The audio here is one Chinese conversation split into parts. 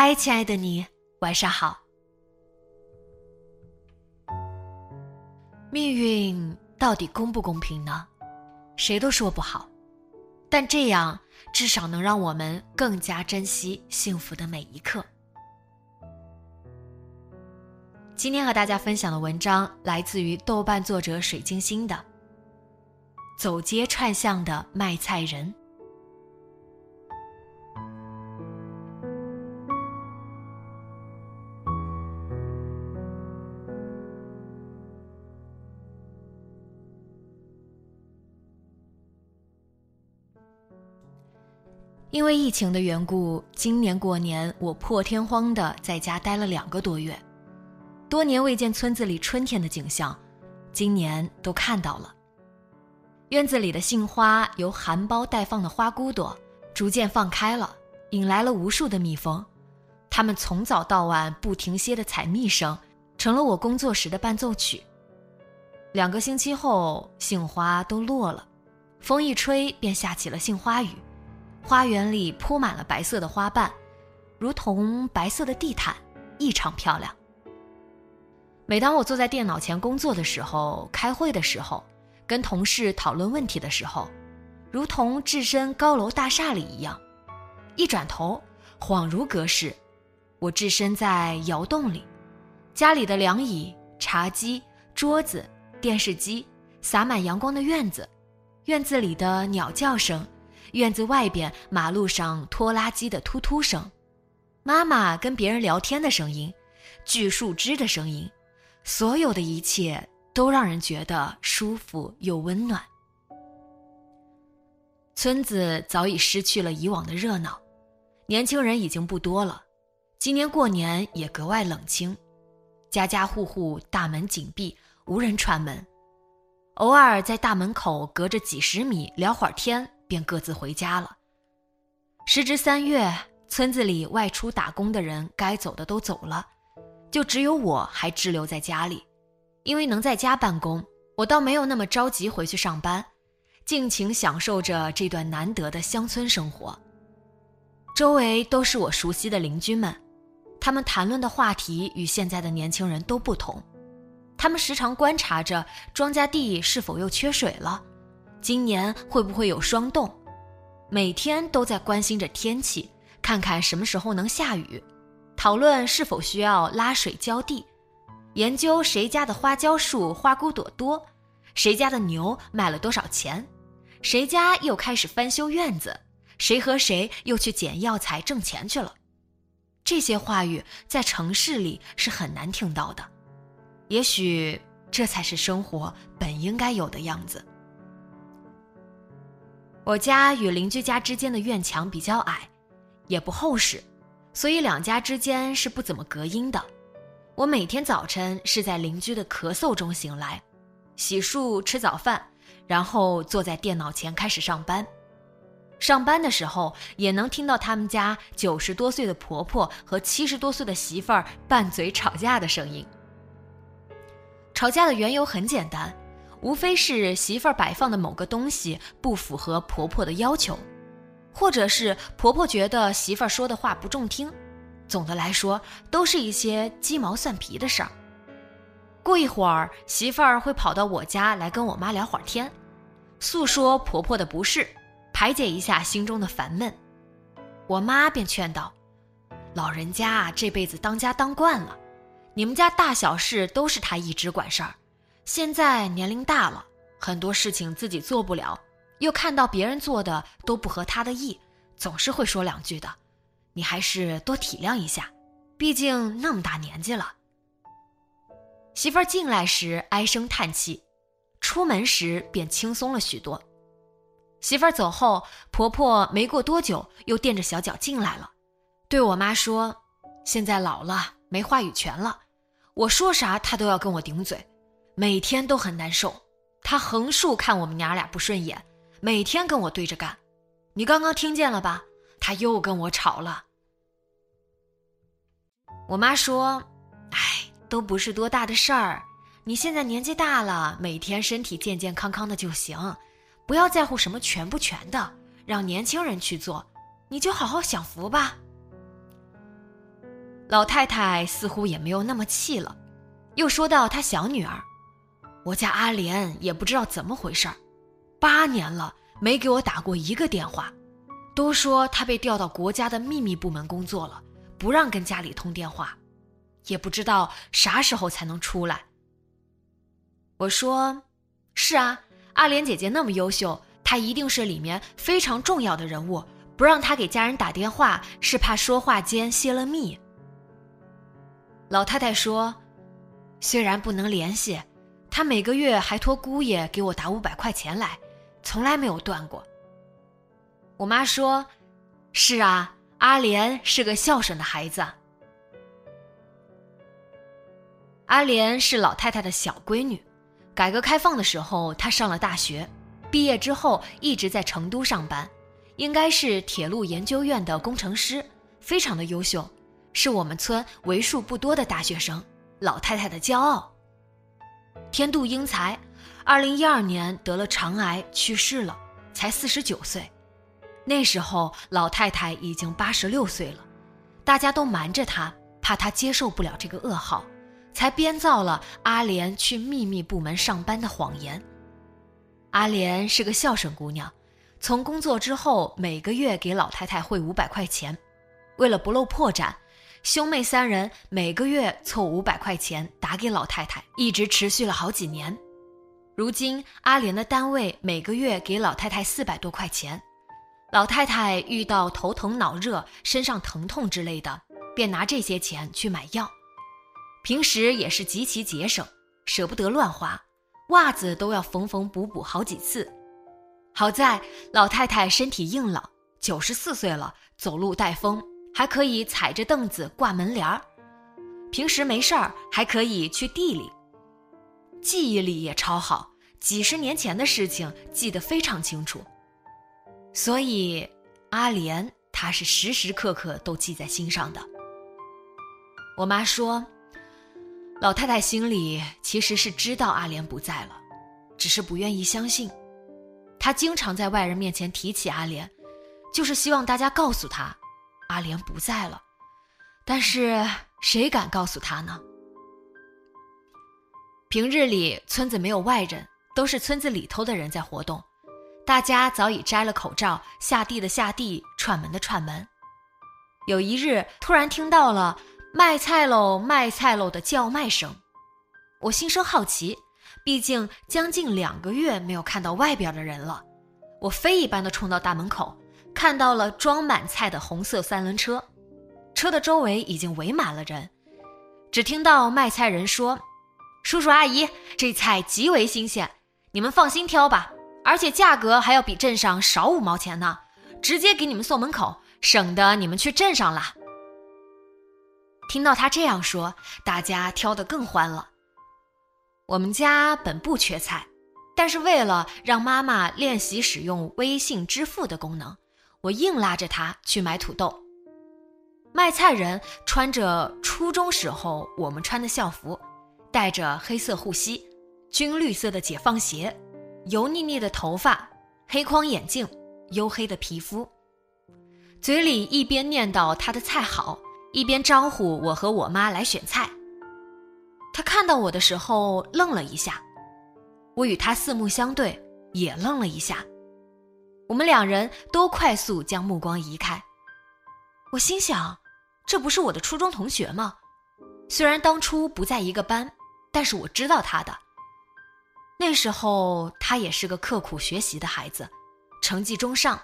嗨，亲爱的你，晚上好。命运到底公不公平呢？谁都说不好，但这样至少能让我们更加珍惜幸福的每一刻。今天和大家分享的文章来自于豆瓣作者水晶星的《走街串巷的卖菜人》。因为疫情的缘故，今年过年我破天荒的在家待了两个多月，多年未见村子里春天的景象，今年都看到了。院子里的杏花由含苞待放的花骨朵，逐渐放开了，引来了无数的蜜蜂，它们从早到晚不停歇的采蜜声，成了我工作时的伴奏曲。两个星期后，杏花都落了，风一吹便下起了杏花雨。花园里铺满了白色的花瓣，如同白色的地毯，异常漂亮。每当我坐在电脑前工作的时候，开会的时候，跟同事讨论问题的时候，如同置身高楼大厦里一样。一转头，恍如隔世，我置身在窑洞里，家里的凉椅、茶几、桌子、电视机，洒满阳光的院子，院子里的鸟叫声。院子外边，马路上拖拉机的突突声，妈妈跟别人聊天的声音，锯树枝的声音，所有的一切都让人觉得舒服又温暖。村子早已失去了以往的热闹，年轻人已经不多了，今年过年也格外冷清，家家户户大门紧闭，无人串门，偶尔在大门口隔着几十米聊会儿天。便各自回家了。时值三月，村子里外出打工的人该走的都走了，就只有我还滞留在家里。因为能在家办公，我倒没有那么着急回去上班，尽情享受着这段难得的乡村生活。周围都是我熟悉的邻居们，他们谈论的话题与现在的年轻人都不同。他们时常观察着庄稼地是否又缺水了。今年会不会有霜冻？每天都在关心着天气，看看什么时候能下雨，讨论是否需要拉水浇地，研究谁家的花椒树花骨朵多，谁家的牛卖了多少钱，谁家又开始翻修院子，谁和谁又去捡药材挣钱去了。这些话语在城市里是很难听到的，也许这才是生活本应该有的样子。我家与邻居家之间的院墙比较矮，也不厚实，所以两家之间是不怎么隔音的。我每天早晨是在邻居的咳嗽中醒来，洗漱、吃早饭，然后坐在电脑前开始上班。上班的时候也能听到他们家九十多岁的婆婆和七十多岁的媳妇儿拌嘴吵架的声音。吵架的缘由很简单。无非是媳妇儿摆放的某个东西不符合婆婆的要求，或者是婆婆觉得媳妇儿说的话不中听。总的来说，都是一些鸡毛蒜皮的事儿。过一会儿，媳妇儿会跑到我家来跟我妈聊会儿天，诉说婆婆的不是，排解一下心中的烦闷。我妈便劝道：“老人家这辈子当家当惯了，你们家大小事都是她一直管事儿。现在年龄大了，很多事情自己做不了，又看到别人做的都不合他的意，总是会说两句的。你还是多体谅一下，毕竟那么大年纪了。”媳妇儿进来时唉声叹气，出门时便轻松了许多。媳妇儿走后，婆婆没过多久又垫着小脚进来了，对我妈说：“现在老了，没话语权了，我说啥她都要跟我顶嘴，每天都很难受。他横竖看我们娘俩不顺眼，每天跟我对着干。你刚刚听见了吧？他又跟我吵了。”我妈说：“哎。”都不是多大的事儿，你现在年纪大了，每天身体健健康康的就行，不要在乎什么全不全的，让年轻人去做，你就好好享福吧。老太太似乎也没有那么气了，又说到她小女儿，我家阿莲也不知道怎么回事儿，八年了没给我打过一个电话，都说她被调到国家的秘密部门工作了，不让跟家里通电话。也不知道啥时候才能出来。我说：“是啊，阿莲姐姐那么优秀，她一定是里面非常重要的人物。不让她给家人打电话，是怕说话间泄了密。”老太太说：“虽然不能联系，他每个月还托姑爷给我打五百块钱来，从来没有断过。”我妈说：“是啊，阿莲是个孝顺的孩子。”阿莲是老太太的小闺女，改革开放的时候，她上了大学，毕业之后一直在成都上班，应该是铁路研究院的工程师，非常的优秀，是我们村为数不多的大学生，老太太的骄傲。天妒英才，二零一二年得了肠癌去世了，才四十九岁，那时候老太太已经八十六岁了，大家都瞒着她，怕她接受不了这个噩耗。才编造了阿莲去秘密部门上班的谎言。阿莲是个孝顺姑娘，从工作之后每个月给老太太汇五百块钱。为了不露破绽，兄妹三人每个月凑五百块钱打给老太太，一直持续了好几年。如今阿莲的单位每个月给老太太四百多块钱，老太太遇到头疼脑热、身上疼痛之类的，便拿这些钱去买药。平时也是极其节省，舍不得乱花，袜子都要缝缝补补好几次。好在老太太身体硬朗，九十四岁了，走路带风，还可以踩着凳子挂门帘儿。平时没事儿还可以去地里，记忆力也超好，几十年前的事情记得非常清楚。所以阿莲她是时时刻刻都记在心上的。我妈说。老太太心里其实是知道阿莲不在了，只是不愿意相信。她经常在外人面前提起阿莲，就是希望大家告诉她，阿莲不在了。但是谁敢告诉他呢？平日里村子没有外人，都是村子里头的人在活动，大家早已摘了口罩，下地的下地，串门的串门。有一日，突然听到了。卖菜喽，卖菜喽的叫卖声，我心生好奇，毕竟将近两个月没有看到外边的人了。我飞一般的冲到大门口，看到了装满菜的红色三轮车，车的周围已经围满了人。只听到卖菜人说：“叔叔阿姨，这菜极为新鲜，你们放心挑吧，而且价格还要比镇上少五毛钱呢，直接给你们送门口，省得你们去镇上了。”听到他这样说，大家挑得更欢了。我们家本不缺菜，但是为了让妈妈练习使用微信支付的功能，我硬拉着他去买土豆。卖菜人穿着初中时候我们穿的校服，戴着黑色护膝、军绿色的解放鞋，油腻腻的头发，黑框眼镜，黝黑的皮肤，嘴里一边念叨他的菜好。一边招呼我和我妈来选菜，他看到我的时候愣了一下，我与他四目相对，也愣了一下。我们两人都快速将目光移开。我心想，这不是我的初中同学吗？虽然当初不在一个班，但是我知道他的。那时候他也是个刻苦学习的孩子，成绩中上。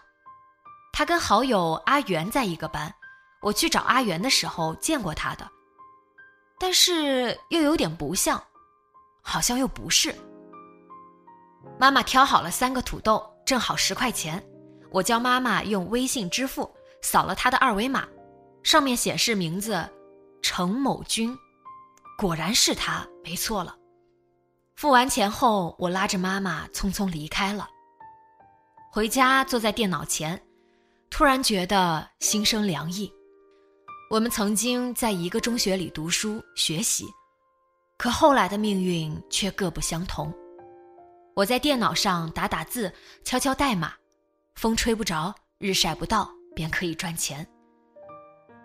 他跟好友阿元在一个班，我去找阿元的时候见过他的，但是又有点不像，好像又不是。妈妈挑好了三个土豆，正好十块钱，我叫妈妈用微信支付，扫了他的二维码，上面显示名字程某军，果然是他，没错了。付完钱后，我拉着妈妈匆匆离开了。回家坐在电脑前，突然觉得心生凉意。我们曾经在一个中学里读书学习，可后来的命运却各不相同。我在电脑上打打字，敲敲代码，风吹不着，日晒不到，便可以赚钱。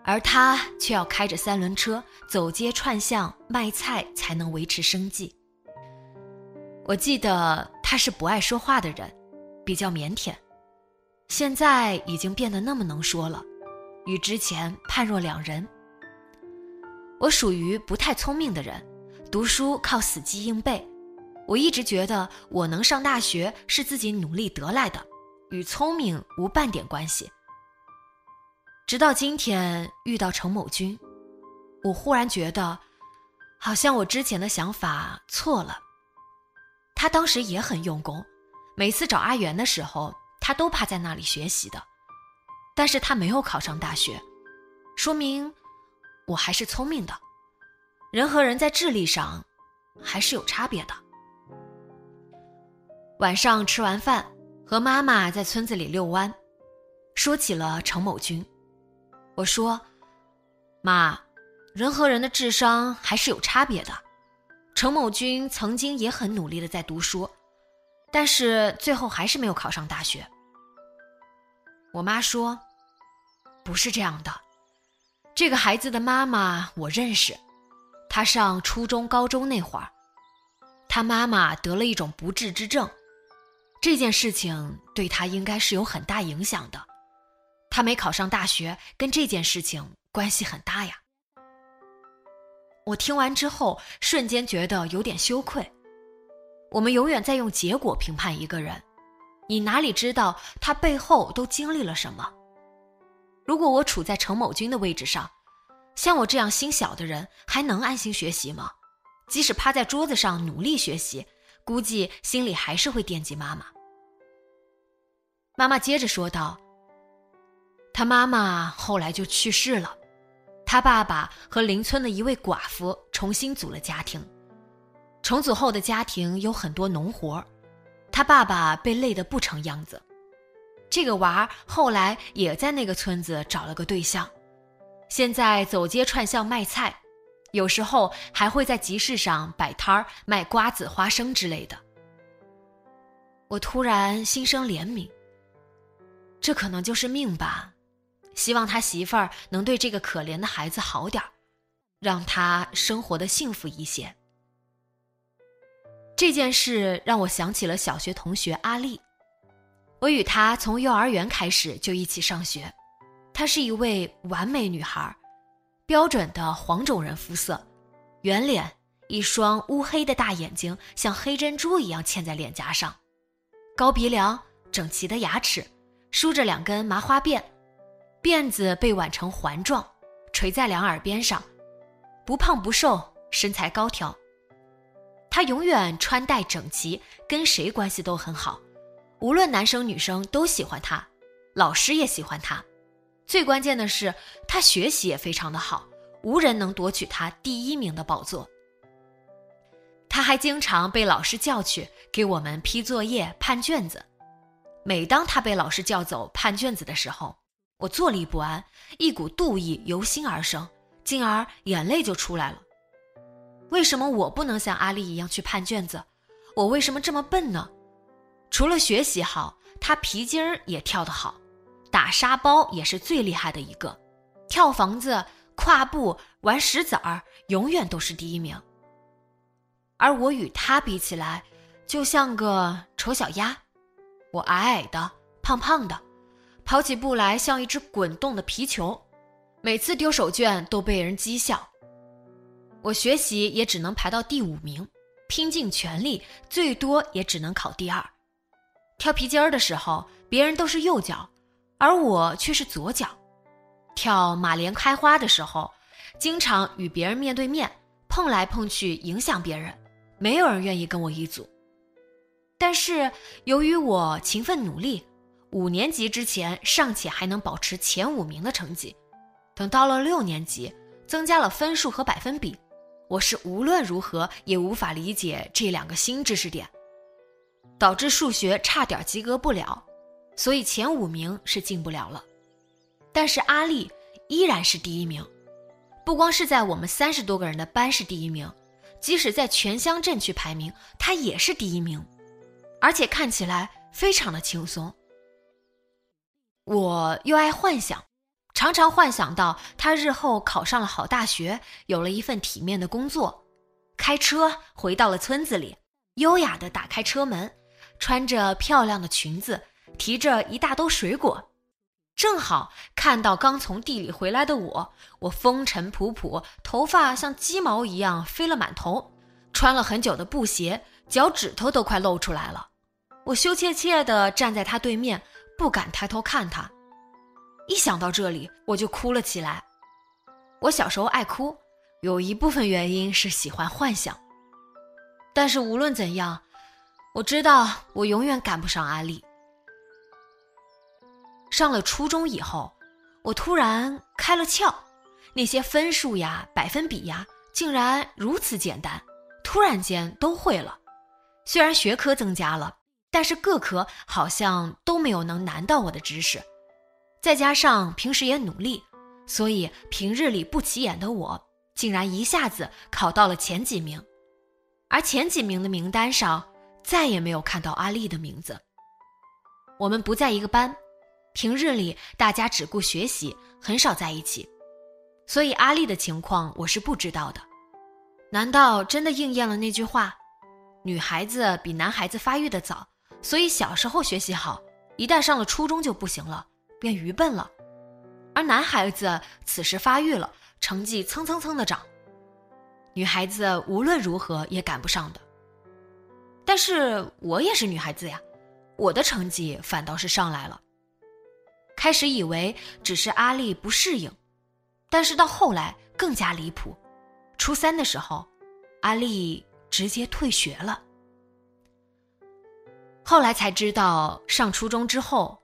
而他却要开着三轮车走街串巷卖菜，才能维持生计。我记得他是不爱说话的人，比较腼腆，现在已经变得那么能说了，与之前判若两人。我属于不太聪明的人，读书靠死记硬背，我一直觉得我能上大学是自己努力得来的，与聪明无半点关系。直到今天遇到程某军，我忽然觉得，好像我之前的想法错了。他当时也很用功，每次找阿元的时候，他都趴在那里学习的。但是他没有考上大学，说明我还是聪明的。人和人在智力上还是有差别的。晚上吃完饭，和妈妈在村子里遛弯，说起了程某军。我说：“妈，人和人的智商还是有差别的。”程某军曾经也很努力的在读书，但是最后还是没有考上大学。我妈说：“不是这样的，这个孩子的妈妈我认识，他上初中、高中那会儿，他妈妈得了一种不治之症，这件事情对他应该是有很大影响的。他没考上大学，跟这件事情关系很大呀。”我听完之后，瞬间觉得有点羞愧。我们永远在用结果评判一个人，你哪里知道他背后都经历了什么？如果我处在程某军的位置上，像我这样心小的人，还能安心学习吗？即使趴在桌子上努力学习，估计心里还是会惦记妈妈。妈妈接着说道：“他妈妈后来就去世了。”他爸爸和邻村的一位寡妇重新组了家庭，重组后的家庭有很多农活他爸爸被累得不成样子。这个娃后来也在那个村子找了个对象，现在走街串巷卖菜，有时候还会在集市上摆摊儿卖瓜子、花生之类的。我突然心生怜悯，这可能就是命吧。希望他媳妇儿能对这个可怜的孩子好点儿，让他生活的幸福一些。这件事让我想起了小学同学阿丽，我与她从幼儿园开始就一起上学。她是一位完美女孩，标准的黄种人肤色，圆脸，一双乌黑的大眼睛像黑珍珠一样嵌在脸颊上，高鼻梁，整齐的牙齿，梳着两根麻花辫。辫子被挽成环状，垂在两耳边上，不胖不瘦，身材高挑。他永远穿戴整齐，跟谁关系都很好，无论男生女生都喜欢他，老师也喜欢他。最关键的是，他学习也非常的好，无人能夺取他第一名的宝座。他还经常被老师叫去给我们批作业、判卷子。每当他被老师叫走判卷子的时候，我坐立不安，一股妒意由心而生，进而眼泪就出来了。为什么我不能像阿丽一样去判卷子？我为什么这么笨呢？除了学习好，他皮筋儿也跳得好，打沙包也是最厉害的一个，跳房子、跨步、玩石子儿，永远都是第一名。而我与他比起来，就像个丑小鸭。我矮矮的，胖胖的，跑起步来像一只滚动的皮球，每次丢手绢都被人讥笑。我学习也只能排到第五名，拼尽全力，最多也只能考第二。跳皮筋儿的时候，别人都是右脚，而我却是左脚。跳马莲开花的时候，经常与别人面对面碰来碰去，影响别人，没有人愿意跟我一组。但是由于我勤奋努力，五年级之前尚且还能保持前五名的成绩，等到了六年级，增加了分数和百分比。我是无论如何也无法理解这两个新知识点，导致数学差点及格不了，所以前五名是进不了了。但是阿丽依然是第一名，不光是在我们三十多个人的班是第一名，即使在全乡镇去排名，她也是第一名，而且看起来非常的轻松。我又爱幻想。常常幻想到他日后考上了好大学，有了一份体面的工作，开车回到了村子里，优雅地打开车门，穿着漂亮的裙子，提着一大兜水果，正好看到刚从地里回来的我。我风尘仆仆，头发像鸡毛一样飞了满头，穿了很久的布鞋，脚趾头都快露出来了。我羞怯怯地站在他对面，不敢抬头看他。一想到这里，我就哭了起来。我小时候爱哭，有一部分原因是喜欢幻想。但是无论怎样，我知道我永远赶不上阿丽。上了初中以后，我突然开了窍，那些分数呀、百分比呀，竟然如此简单，突然间都会了。虽然学科增加了，但是各科好像都没有能难到我的知识。再加上平时也努力，所以平日里不起眼的我，竟然一下子考到了前几名。而前几名的名单上，再也没有看到阿丽的名字。我们不在一个班，平日里大家只顾学习，很少在一起，所以阿丽的情况我是不知道的。难道真的应验了那句话：女孩子比男孩子发育的早，所以小时候学习好，一旦上了初中就不行了？变愚笨了，而男孩子此时发育了，成绩蹭蹭蹭的涨，女孩子无论如何也赶不上的。但是我也是女孩子呀，我的成绩反倒是上来了。开始以为只是阿丽不适应，但是到后来更加离谱。初三的时候，阿丽直接退学了。后来才知道，上初中之后。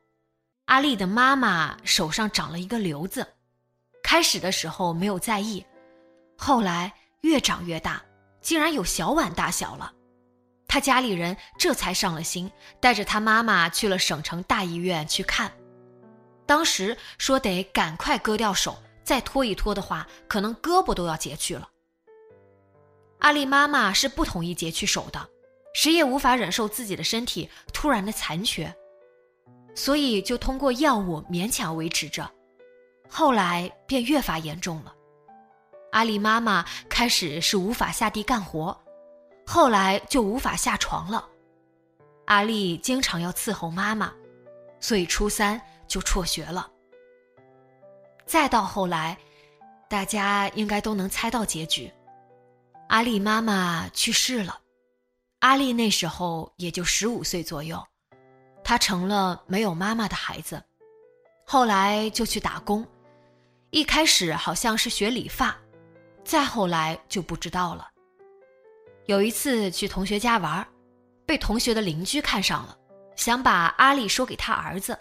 阿丽的妈妈手上长了一个瘤子，开始的时候没有在意，后来越长越大，竟然有小碗大小了。他家里人这才上了心，带着他妈妈去了省城大医院去看。当时说得赶快割掉手，再拖一拖的话，可能胳膊都要截去了。阿丽妈妈是不同意截去手的，谁也无法忍受自己的身体突然的残缺。所以就通过药物勉强维持着，后来便越发严重了。阿丽妈妈开始是无法下地干活，后来就无法下床了。阿丽经常要伺候妈妈，所以初三就辍学了。再到后来，大家应该都能猜到结局，阿丽妈妈去世了。阿丽那时候也就十五岁左右。她成了没有妈妈的孩子，后来就去打工，一开始好像是学理发，再后来就不知道了。有一次去同学家玩，被同学的邻居看上了，想把阿丽说给他儿子。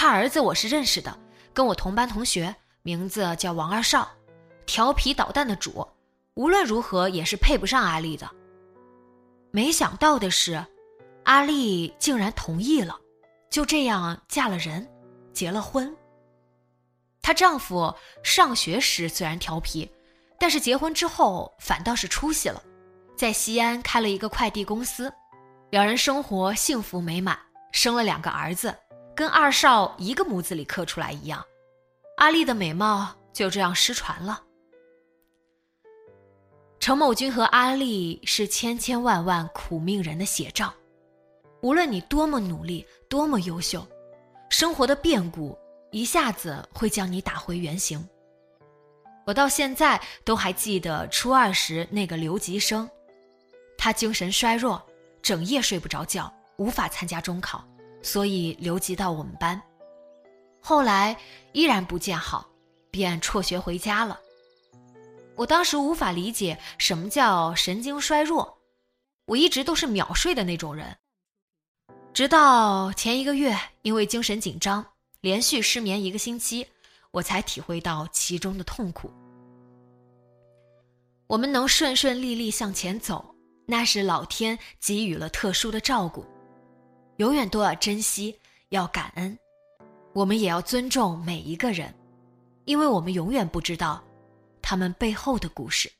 他儿子我是认识的，跟我同班同学，名字叫王二少，调皮捣蛋的主，无论如何也是配不上阿丽的。没想到的是。阿丽竟然同意了，就这样嫁了人，结了婚。她丈夫上学时虽然调皮，但是结婚之后反倒是出息了，在西安开了一个快递公司，两人生活幸福美满，生了两个儿子，跟二少一个模子里刻出来一样。阿丽的美貌就这样失传了。程某军和阿丽是千千万万苦命人的写照。无论你多么努力，多么优秀，生活的变故一下子会将你打回原形。我到现在都还记得初二时那个留级生，他精神衰弱，整夜睡不着觉，无法参加中考，所以留级到我们班。后来依然不见好，便辍学回家了。我当时无法理解什么叫神经衰弱，我一直都是秒睡的那种人。直到前一个月，因为精神紧张，连续失眠一个星期，我才体会到其中的痛苦。我们能顺顺利利向前走，那是老天给予了特殊的照顾，永远都要珍惜，要感恩。我们也要尊重每一个人，因为我们永远不知道他们背后的故事。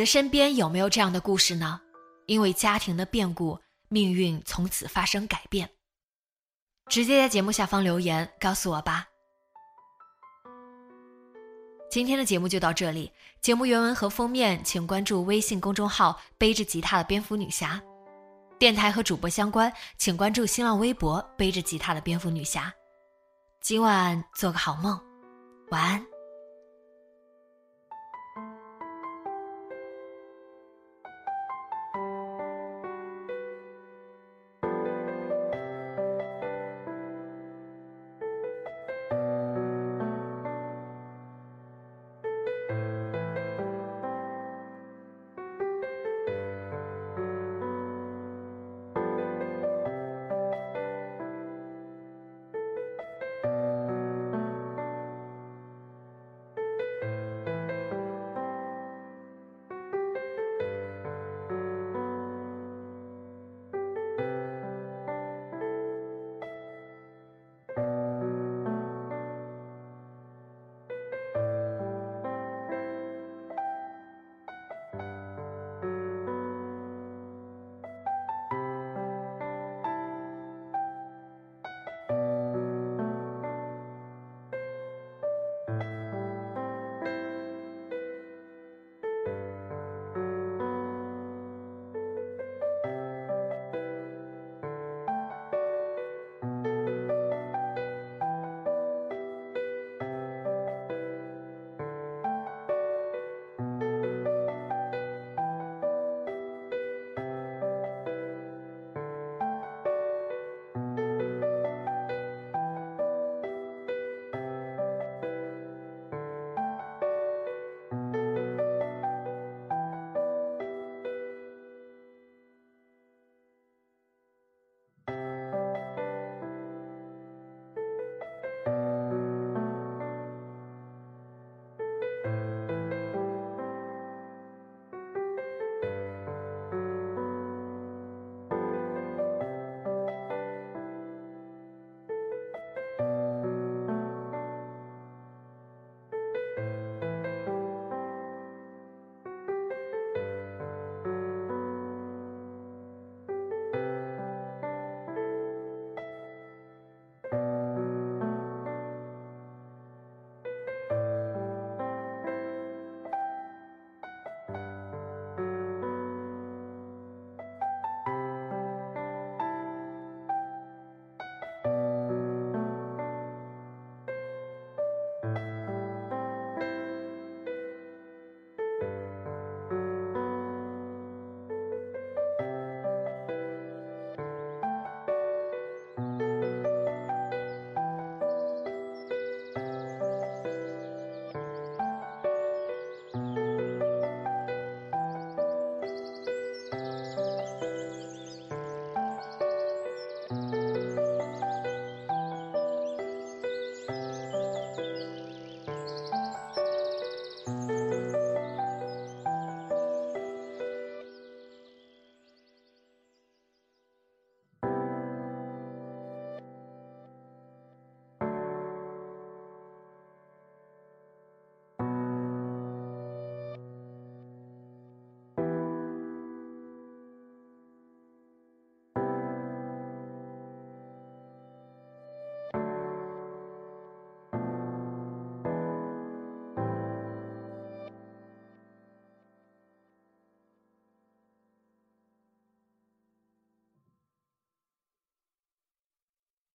你的身边有没有这样的故事呢？因为家庭的变故，命运从此发生改变。直接在节目下方留言告诉我吧。今天的节目就到这里，节目原文和封面请关注微信公众号“背着吉他的蝙蝠女侠”，电台和主播相关请关注新浪微博“背着吉他的蝙蝠女侠”。今晚做个好梦，晚安。